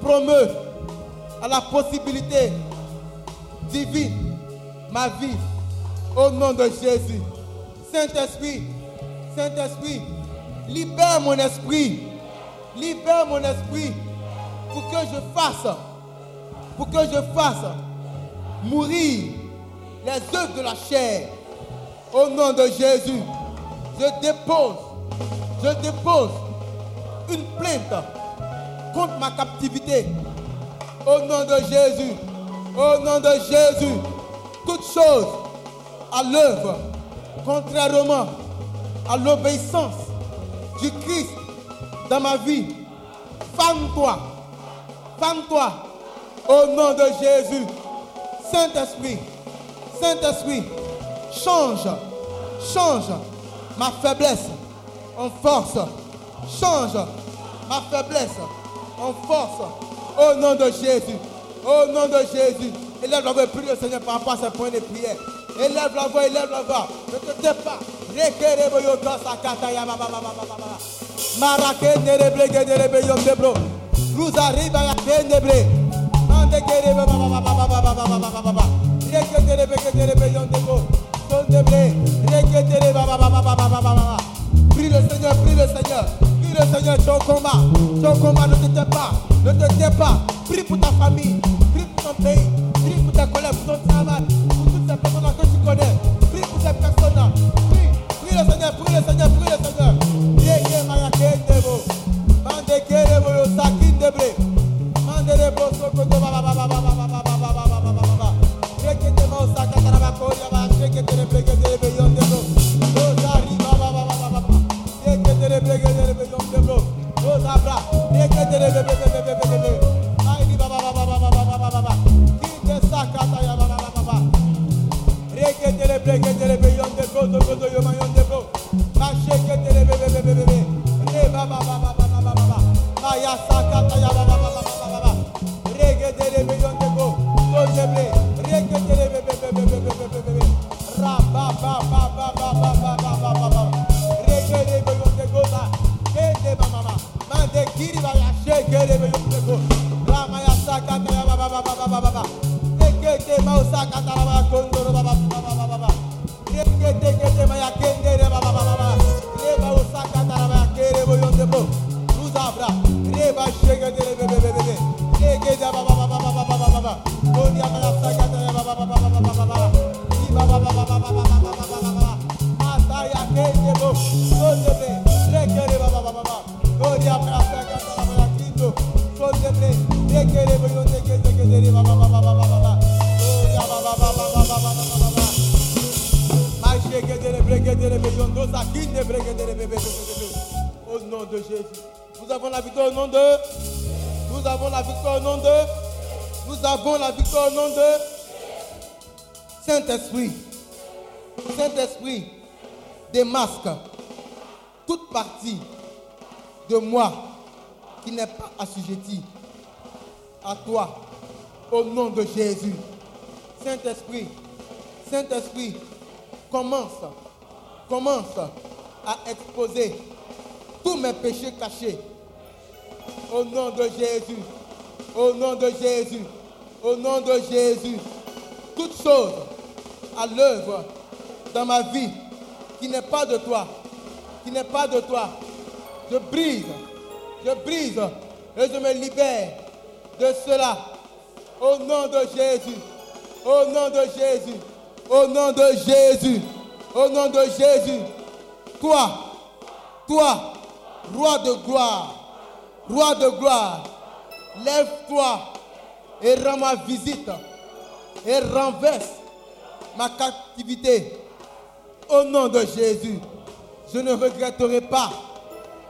promeut à la possibilité divine ma vie au nom de Jésus. Saint-Esprit, Saint-Esprit, libère mon esprit, libère mon esprit pour que je fasse, pour que je fasse mourir les œuvres de la chair. Au nom de Jésus, je dépose, je dépose une plainte contre ma captivité. Au nom de Jésus, au nom de Jésus, toute chose à l'œuvre, contrairement à l'obéissance du Christ dans ma vie. Femme-toi, femme-toi, au nom de Jésus. Saint-Esprit, Saint-Esprit, change, change ma faiblesse en force. Change ma faiblesse en force. Au nom de Jésus. Au nom de Jésus. Élève la voix prie le Seigneur par rapport à ce point de prière. Élève la voix, élève la voix. Ne te tais pas. Nous arrivons à la ténébrée. Prie le Seigneur, prie le Seigneur. Dis le Seigneur, ton combat, ton combat ne te tais pas, ne te tais pas. Prie pour ta famille, prie pour ton pays, prie pour ta collègues, pour ton travail, pour toutes ces personnes que tu connais. Prie pour ces personnes-là. Prie, prie le Seigneur, prie le Seigneur, prie le Seigneur. Yé, yé, maraké, debo. Mande, kérebo, le sakin, debré. Mande, debo, soko, ba, ba, ba, ba. Mayasaka Don't de moi qui n'est pas assujetti à toi. Au nom de Jésus. Saint-Esprit. Saint-Esprit, commence, commence à exposer tous mes péchés cachés. Au nom de Jésus, au nom de Jésus, au nom de Jésus, toutes choses à l'œuvre dans ma vie qui n'est pas de toi, qui n'est pas de toi, je brise, je brise et je me libère de cela. Au nom de Jésus, au nom de Jésus, au nom de Jésus, au nom de Jésus, toi, toi, roi de gloire, roi de gloire, lève-toi et rends-moi visite et renverse ma captivité. Au nom de Jésus, je ne regretterai pas,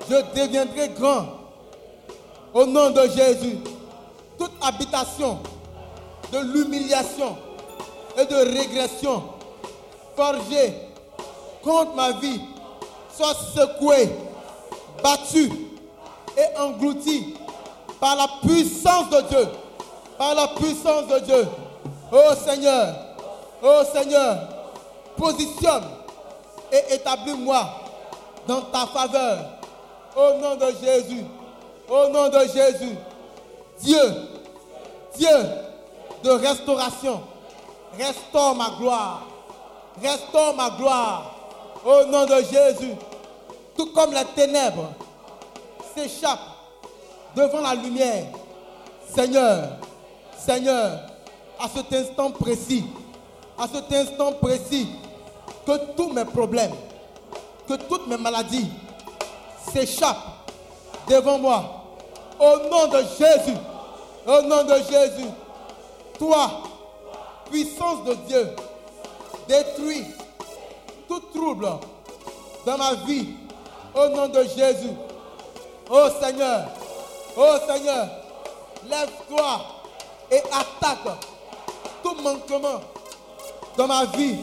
je deviendrai grand. Au nom de Jésus, toute habitation de l'humiliation et de régression forgée contre ma vie soit secouée, battue et engloutie par la puissance de Dieu. Par la puissance de Dieu. Oh Seigneur, oh Seigneur, positionne et établis-moi dans ta faveur. Au nom de Jésus, au nom de Jésus, Dieu, Dieu de restauration, restaure ma gloire, restaure ma gloire. Au nom de Jésus, tout comme les ténèbres s'échappent devant la lumière. Seigneur, Seigneur, à cet instant précis, à cet instant précis, que tous mes problèmes, que toutes mes maladies s'échappent devant moi. Au nom de Jésus, au nom de Jésus, toi, puissance de Dieu, détruis tout trouble dans ma vie. Au nom de Jésus. Oh Seigneur, oh Seigneur, lève-toi et attaque tout manquement dans ma vie.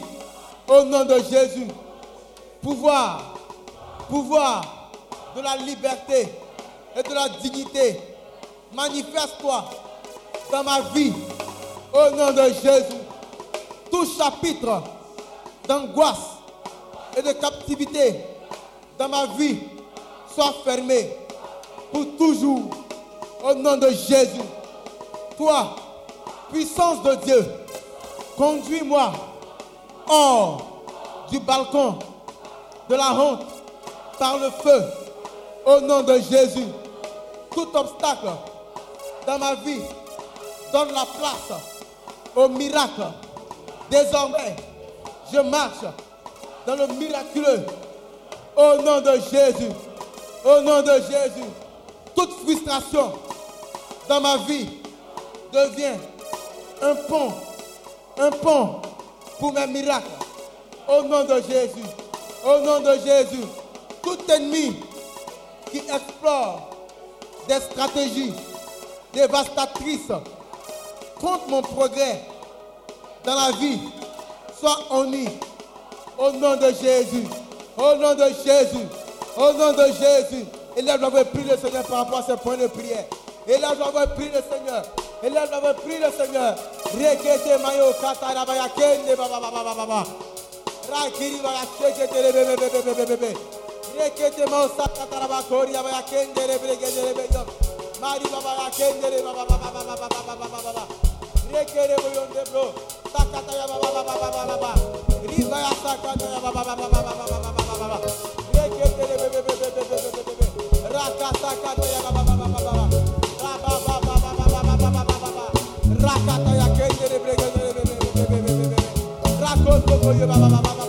Au nom de Jésus. Pouvoir, pouvoir de la liberté et de la dignité. Manifeste-toi dans ma vie. Au nom de Jésus. Tout chapitre d'angoisse et de captivité dans ma vie soit fermé pour toujours. Au nom de Jésus. Toi, puissance de Dieu, conduis-moi hors du balcon de la honte par le feu. Au nom de Jésus. Tout obstacle dans ma vie donne la place au miracle. Désormais, je marche dans le miraculeux. Au nom de Jésus. Au nom de Jésus. Toute frustration dans ma vie devient un pont. Un pont pour mes miracles. Au nom de Jésus. Au nom de Jésus. Tout ennemi qui explore des stratégies dévastatrices contre mon progrès dans la vie soit honni Au nom de Jésus. Au nom de Jésus. Au nom de Jésus. Élève la voix et prie le Seigneur par rapport à ce point de prière. Élève la voix et prie le Seigneur. Élève la voix et prie le Seigneur. Mayo bebe bebe bebe bebe. Rekete mayo sakatara baya kori baya kende le bebe bebe bebe. Mari baba ya kende le baba baba baba baba baba baba. Rekere boyonde bro. Sakata ya baba baba baba baba. Riba ya sakata ya baba baba ya baba baba baba baba. Rakata ya kende le bebe bebe bebe bebe bebe bebe. Rakoto boyo baba baba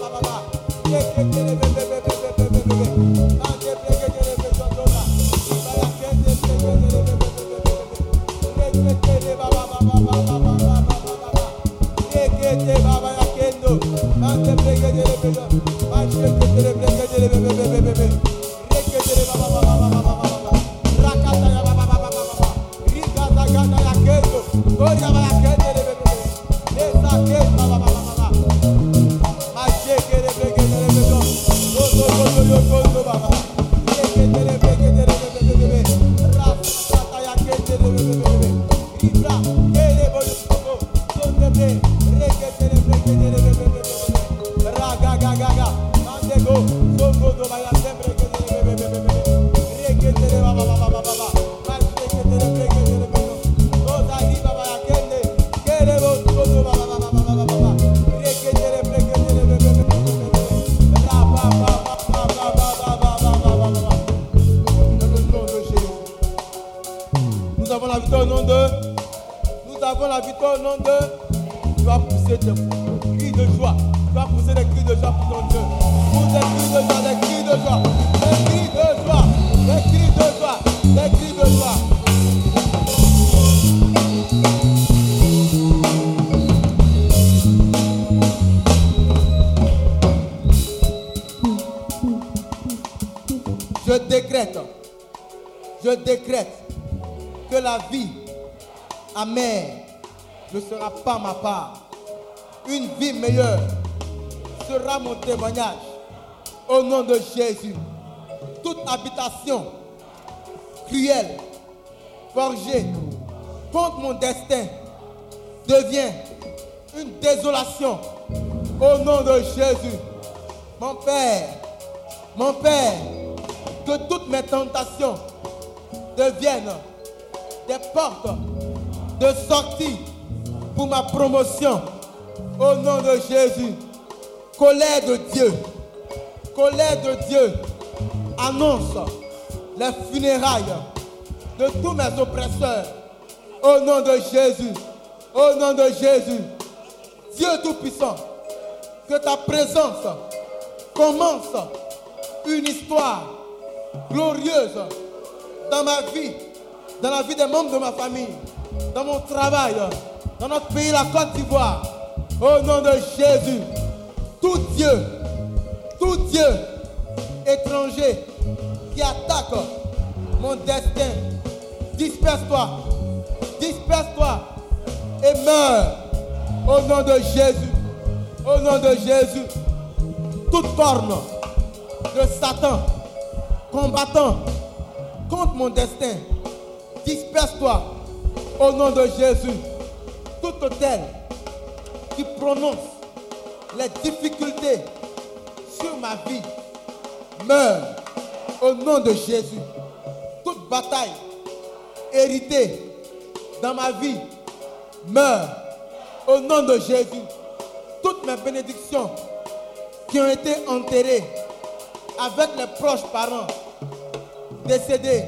pas ma part. Une vie meilleure sera mon témoignage. Au nom de Jésus, toute habitation cruelle, forgée contre mon destin devient une désolation. Au nom de Jésus, mon Père, mon Père, que toutes mes tentations deviennent des portes de sortie pour ma promotion. Au nom de Jésus, colère de Dieu, colère de Dieu. Annonce les funérailles de tous mes oppresseurs. Au nom de Jésus, au nom de Jésus, Dieu Tout-Puissant, que ta présence commence une histoire glorieuse dans ma vie, dans la vie des membres de ma famille, dans mon travail, dans notre pays, la Côte d'Ivoire. Au nom de Jésus, tout Dieu, tout Dieu étranger qui attaque mon destin, disperse-toi, disperse-toi et meurs. Au nom de Jésus, au nom de Jésus, toute forme de Satan combattant contre mon destin, disperse-toi au nom de Jésus. Tout hôtel qui prononce les difficultés sur ma vie meurt au nom de Jésus. Toute bataille héritée dans ma vie meurt au nom de Jésus. Toutes mes bénédictions qui ont été enterrées avec les proches parents décédés,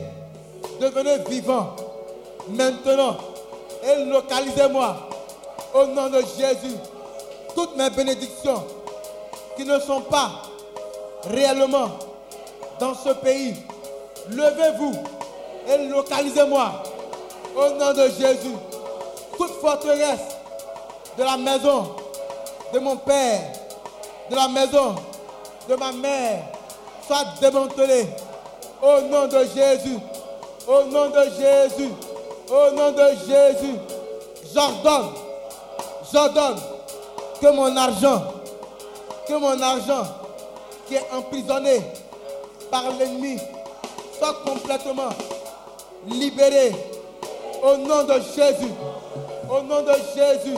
devenez vivants maintenant et localisez-moi au nom de Jésus. Toutes mes bénédictions qui ne sont pas réellement dans ce pays, levez-vous et localisez-moi au nom de Jésus. Toute forteresse de la maison de mon père, de la maison de ma mère, soit démantelée au nom de Jésus. Au nom de Jésus. Au nom de Jésus. J'ordonne, j'ordonne que mon argent que mon argent qui est emprisonné par l'ennemi soit complètement libéré au nom de Jésus. Au nom de Jésus.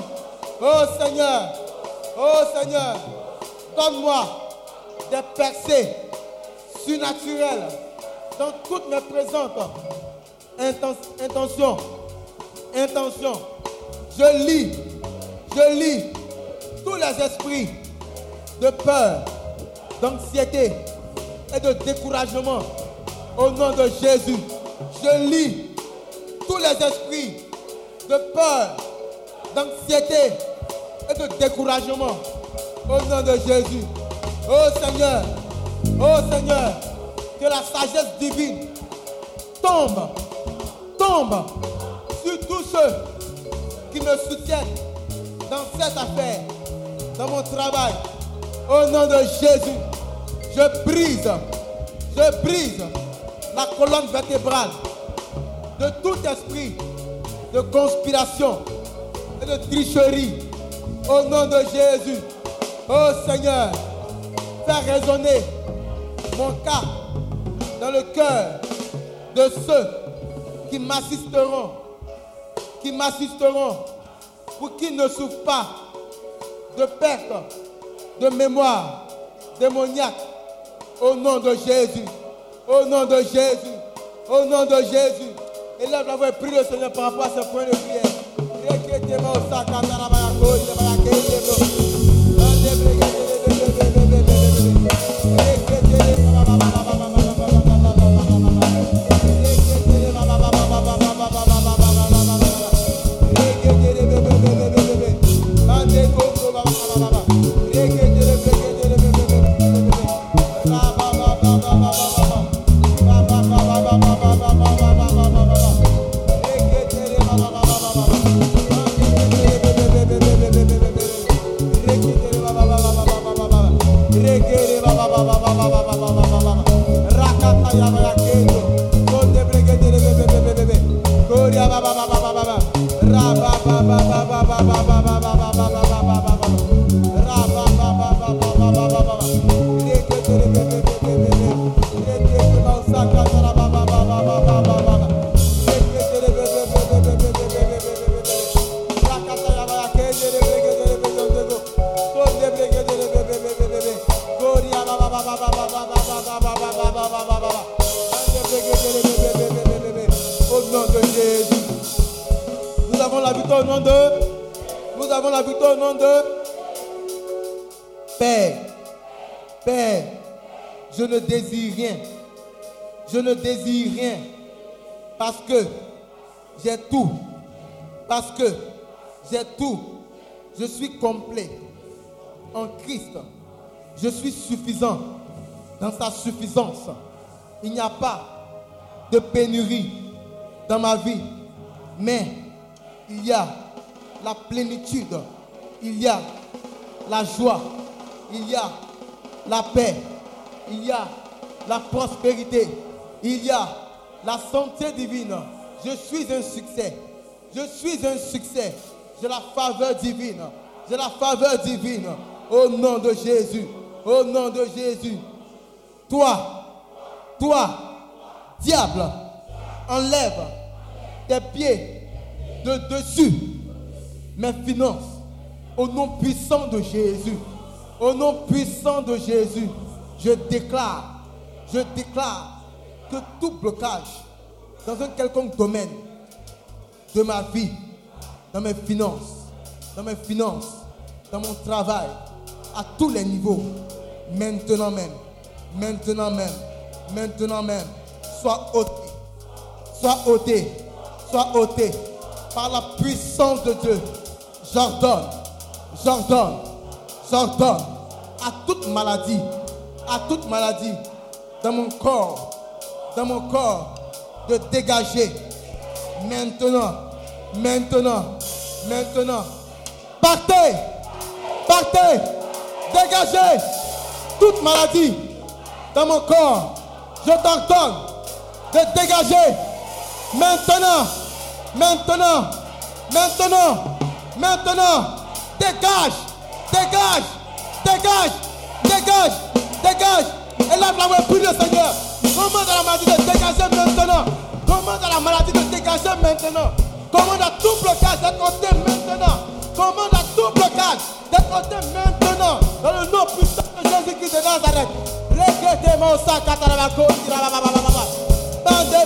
Oh Seigneur, oh Seigneur, donne-moi des percées surnaturelles dans toutes mes présentes inten- intentions. Intentions. Je lis, je lis tous les esprits de peur, d'anxiété et de découragement au nom de Jésus. Je lis tous les esprits de peur, d'anxiété et de découragement au nom de Jésus. Oh Seigneur, oh Seigneur, que la sagesse divine tombe, sur tous ceux qui me soutiennent dans cette affaire, dans mon travail. Au nom de Jésus, je brise, je brise la colonne vertébrale de tout esprit de conspiration et de tricherie. Au nom de Jésus, oh Seigneur, fais résonner mon cas dans le cœur de ceux qui m'assisteront, qui m'assisteront pour qu'ils ne souffrent pas de perte de mémoire démoniaque. Au nom de Jésus, au nom de Jésus, au nom de Jésus. Élève la voix et prie le Seigneur par rapport à ce point de prière. Nom de. Père. Père. Je ne désire rien. Je ne désire rien. Parce que j'ai tout. Parce que j'ai tout. Je suis complet. En Christ. Je suis suffisant. Dans sa suffisance. Il n'y a pas de pénurie dans ma vie. Mais il y a la plénitude. Il y a la joie. Il y a la paix. Il y a la prospérité. Il y a la santé divine. Je suis un succès. Je suis un succès. J'ai la faveur divine. J'ai la faveur divine. Au nom de Jésus. Au nom de Jésus. Toi, toi, diable, enlève tes pieds de dessus mes finances. Au nom puissant de Jésus. Au nom puissant de Jésus. Je déclare, je déclare que tout blocage dans un quelconque domaine de ma vie, dans mes finances, dans mes finances, dans mon travail, à tous les niveaux, maintenant même, maintenant même, maintenant même, soit ôté, soit ôté, soit ôté par la puissance de Dieu. J'ordonne, j'ordonne, j'ordonne à toute maladie, à toute maladie dans mon corps, dans mon corps, de dégager maintenant, maintenant, maintenant. Partez, partez, dégagez toute maladie dans mon corps. Je t'ordonne de dégager maintenant, maintenant, maintenant, maintenant. Dégage, dégage, dégage, dégage. Et lève la prie le Seigneur. Commande à la maladie de dégager maintenant. Commande à la maladie de dégager maintenant. Commande à tout blocage d'être maintenant. Commande à tout blocage d'être ôté maintenant. Dans le nom puissant de Jésus-Christ de Nazareth. Regrette mon sac à. Bande de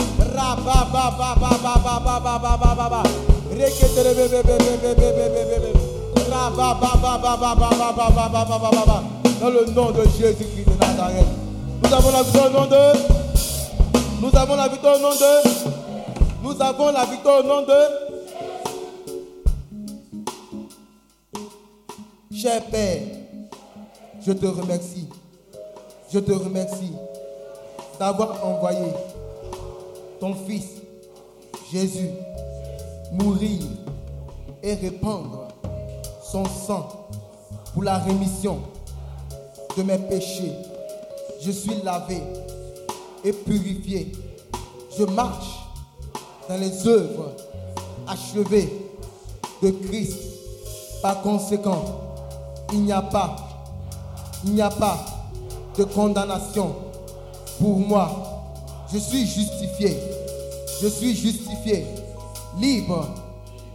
Dans le nom de Jésus-Christ de Nazareth. Nous avons la victoire au nom de. Nous avons la victoire au nom de. Nous avons la victoire au nom de. Cher Père, je te remercie. Je te remercie d'avoir envoyé ton Fils, Jésus, mourir et répandre son sang pour la rémission de mes péchés. Je suis lavé et purifié. Je marche dans les œuvres achevées de Christ. Par conséquent, il n'y a pas, il n'y a pas de condamnation pour moi. Je suis justifié. Je suis justifié. Libre,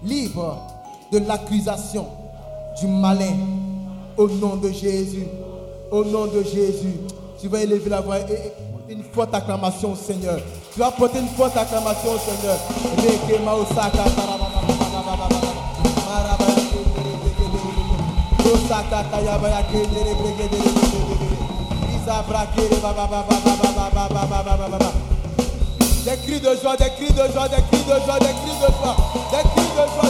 libre de l'accusation du malin. Au nom de Jésus. Au nom de Jésus. Tu vas élever la voix et porter une forte acclamation au Seigneur. Tu vas porter une forte acclamation au Seigneur. Des cris de joie, des cris de joie, des cris de joie, des cris de joie, des cris de joie,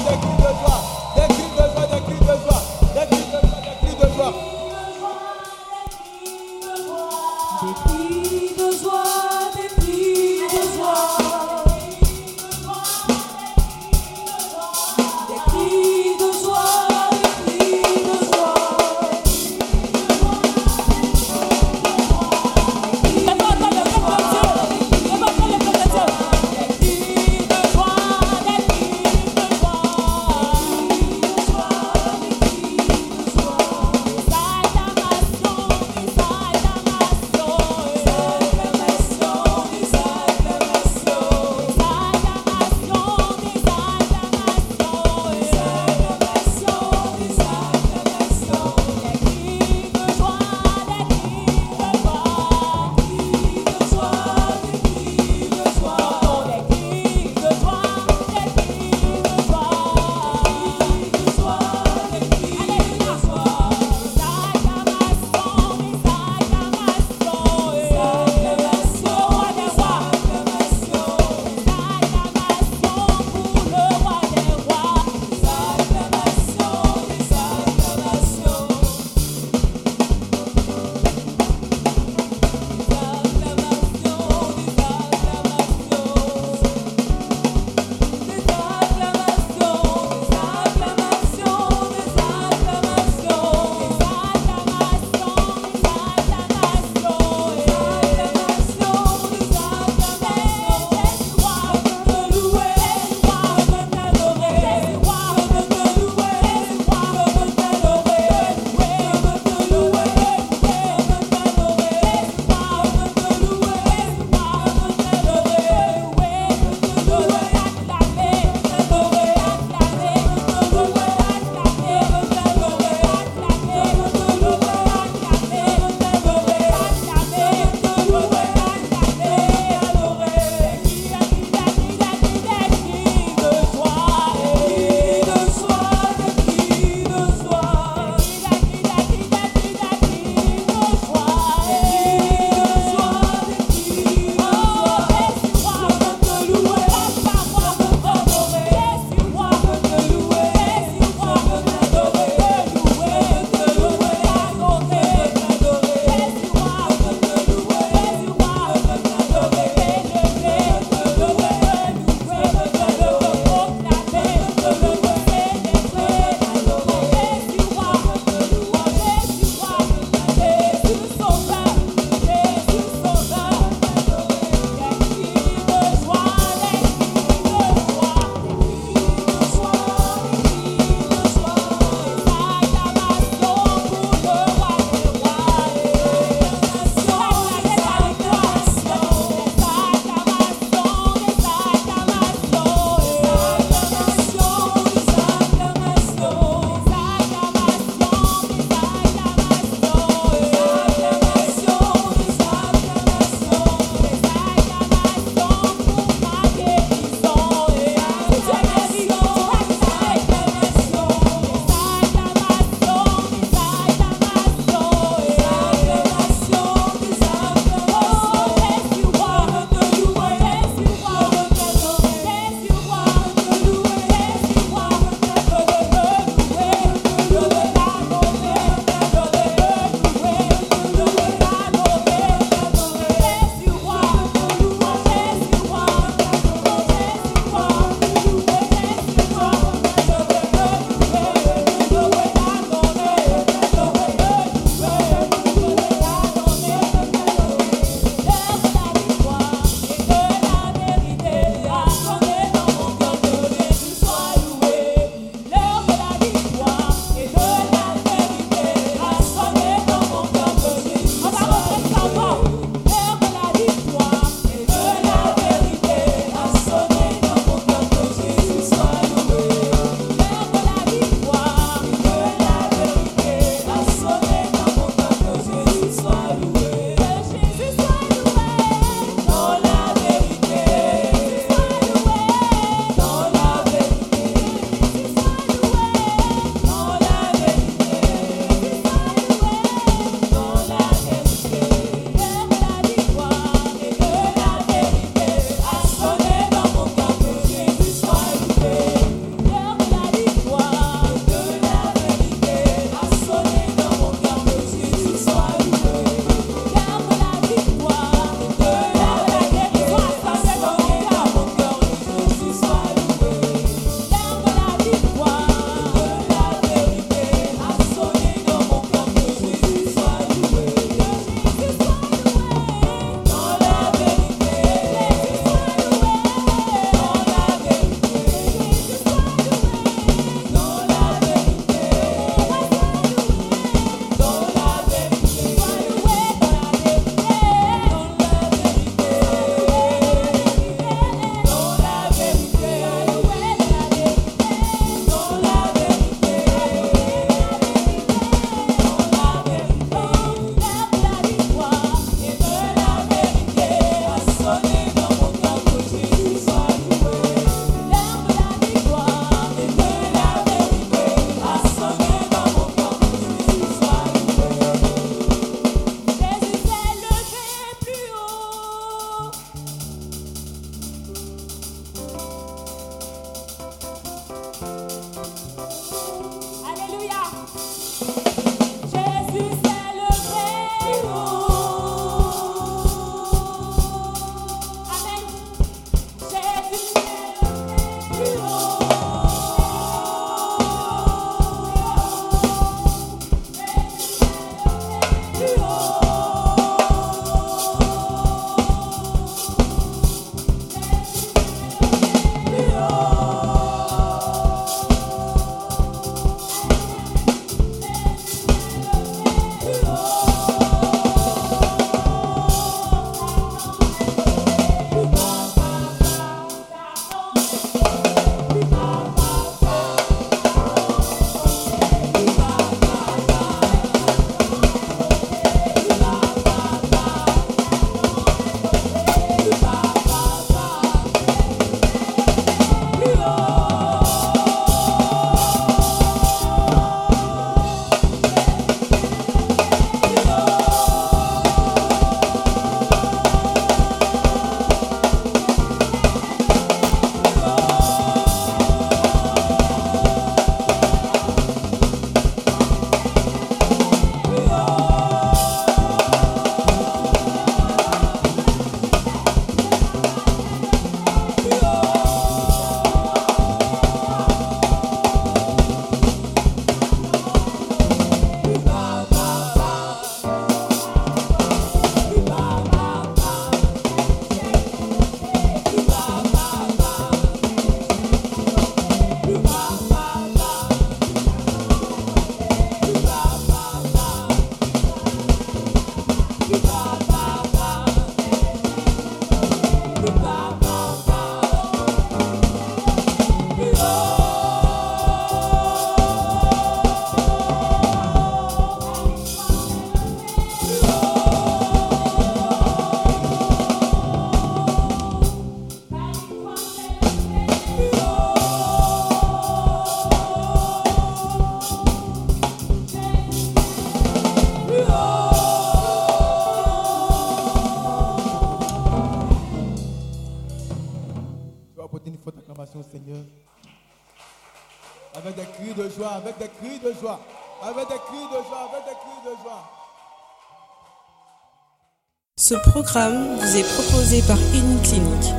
vous est proposé par Clinique,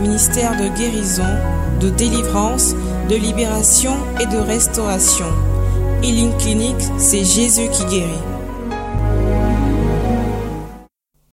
ministère de guérison, de délivrance, de libération et de restauration. Healing Clinic, c'est Jésus qui guérit.